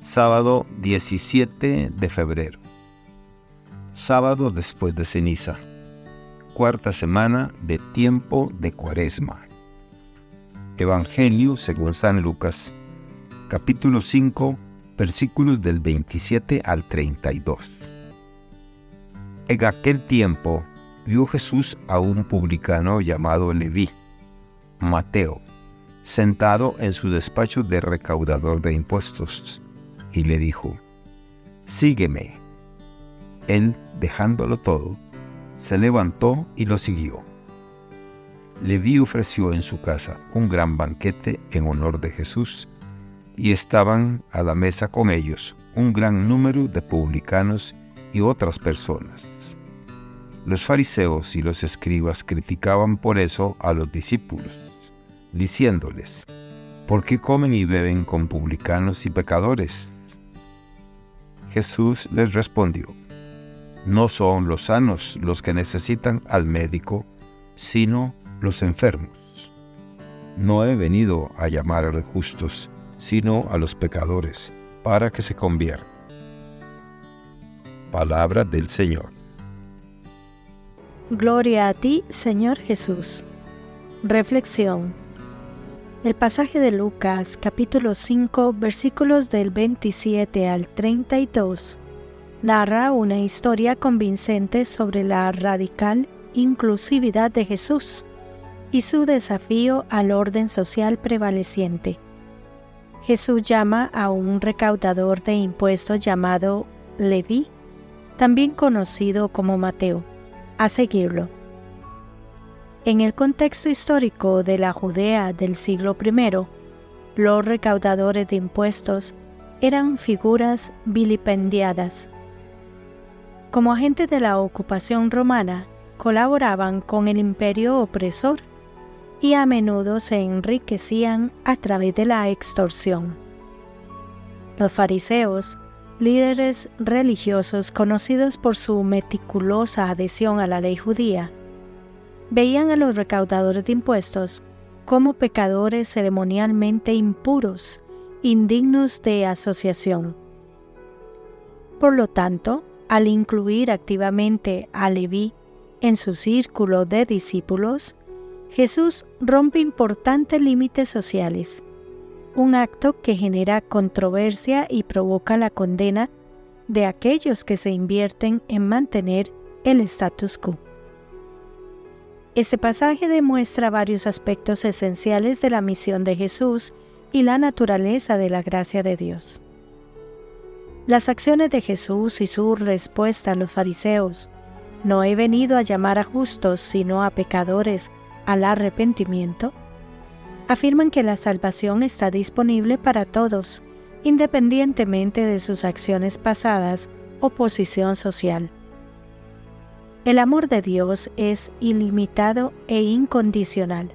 Sábado 17 de febrero. Sábado después de ceniza. Cuarta semana de tiempo de cuaresma. Evangelio según San Lucas, capítulo 5, versículos del 27 al 32. En aquel tiempo vio Jesús a un publicano llamado Leví, Mateo, sentado en su despacho de recaudador de impuestos y le dijo, Sígueme. Él, dejándolo todo, se levantó y lo siguió. Leví ofreció en su casa un gran banquete en honor de Jesús, y estaban a la mesa con ellos un gran número de publicanos y otras personas. Los fariseos y los escribas criticaban por eso a los discípulos, diciéndoles, ¿por qué comen y beben con publicanos y pecadores? Jesús les respondió, No son los sanos los que necesitan al médico, sino los enfermos. No he venido a llamar a los justos, sino a los pecadores, para que se conviertan. Palabra del Señor. Gloria a ti, Señor Jesús. Reflexión. El pasaje de Lucas capítulo 5 versículos del 27 al 32 narra una historia convincente sobre la radical inclusividad de Jesús y su desafío al orden social prevaleciente. Jesús llama a un recaudador de impuestos llamado Leví, también conocido como Mateo, a seguirlo. En el contexto histórico de la Judea del siglo I, los recaudadores de impuestos eran figuras vilipendiadas. Como agentes de la ocupación romana, colaboraban con el imperio opresor y a menudo se enriquecían a través de la extorsión. Los fariseos, líderes religiosos conocidos por su meticulosa adhesión a la ley judía, veían a los recaudadores de impuestos como pecadores ceremonialmente impuros, indignos de asociación. Por lo tanto, al incluir activamente a Leví en su círculo de discípulos, Jesús rompe importantes límites sociales, un acto que genera controversia y provoca la condena de aquellos que se invierten en mantener el status quo. Este pasaje demuestra varios aspectos esenciales de la misión de Jesús y la naturaleza de la gracia de Dios. Las acciones de Jesús y su respuesta a los fariseos, no he venido a llamar a justos sino a pecadores al arrepentimiento, afirman que la salvación está disponible para todos, independientemente de sus acciones pasadas o posición social. El amor de Dios es ilimitado e incondicional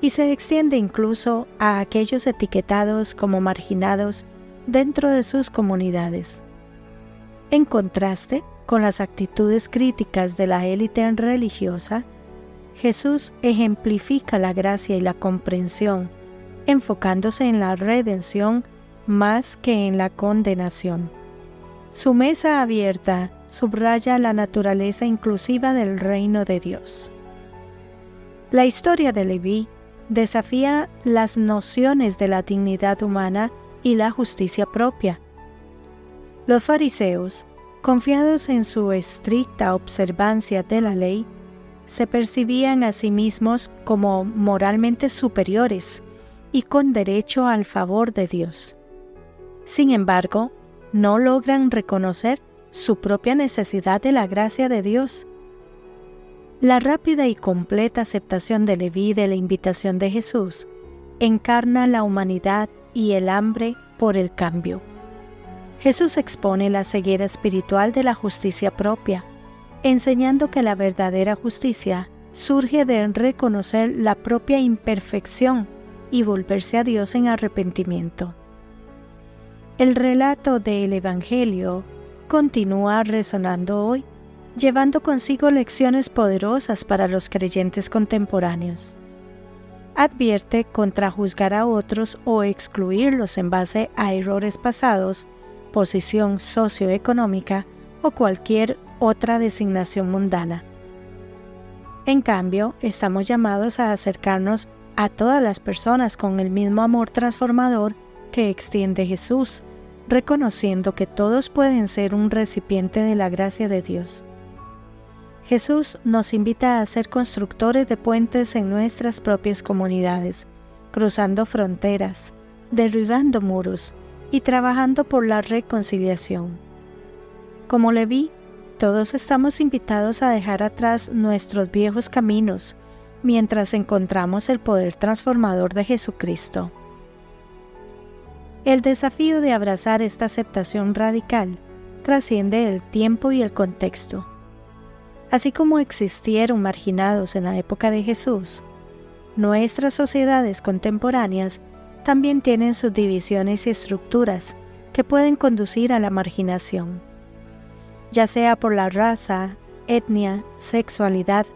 y se extiende incluso a aquellos etiquetados como marginados dentro de sus comunidades. En contraste con las actitudes críticas de la élite religiosa, Jesús ejemplifica la gracia y la comprensión, enfocándose en la redención más que en la condenación. Su mesa abierta subraya la naturaleza inclusiva del reino de Dios. La historia de Leví desafía las nociones de la dignidad humana y la justicia propia. Los fariseos, confiados en su estricta observancia de la ley, se percibían a sí mismos como moralmente superiores y con derecho al favor de Dios. Sin embargo, no logran reconocer su propia necesidad de la gracia de Dios. La rápida y completa aceptación de Leví de la invitación de Jesús encarna la humanidad y el hambre por el cambio. Jesús expone la ceguera espiritual de la justicia propia, enseñando que la verdadera justicia surge de reconocer la propia imperfección y volverse a Dios en arrepentimiento. El relato del Evangelio continúa resonando hoy, llevando consigo lecciones poderosas para los creyentes contemporáneos. Advierte contra juzgar a otros o excluirlos en base a errores pasados posición socioeconómica o cualquier otra designación mundana. En cambio, estamos llamados a acercarnos a todas las personas con el mismo amor transformador que extiende Jesús, reconociendo que todos pueden ser un recipiente de la gracia de Dios. Jesús nos invita a ser constructores de puentes en nuestras propias comunidades, cruzando fronteras, derribando muros y trabajando por la reconciliación. Como le vi, todos estamos invitados a dejar atrás nuestros viejos caminos mientras encontramos el poder transformador de Jesucristo. El desafío de abrazar esta aceptación radical trasciende el tiempo y el contexto. Así como existieron marginados en la época de Jesús, nuestras sociedades contemporáneas también tienen sus divisiones y estructuras que pueden conducir a la marginación, ya sea por la raza, etnia, sexualidad,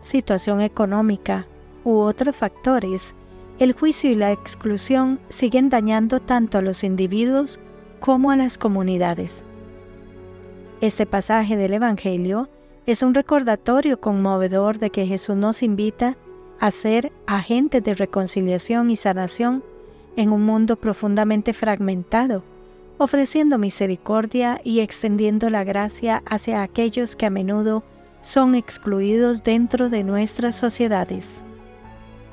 situación económica u otros factores, el juicio y la exclusión siguen dañando tanto a los individuos como a las comunidades. Este pasaje del Evangelio es un recordatorio conmovedor de que Jesús nos invita a ser agentes de reconciliación y sanación en un mundo profundamente fragmentado, ofreciendo misericordia y extendiendo la gracia hacia aquellos que a menudo son excluidos dentro de nuestras sociedades.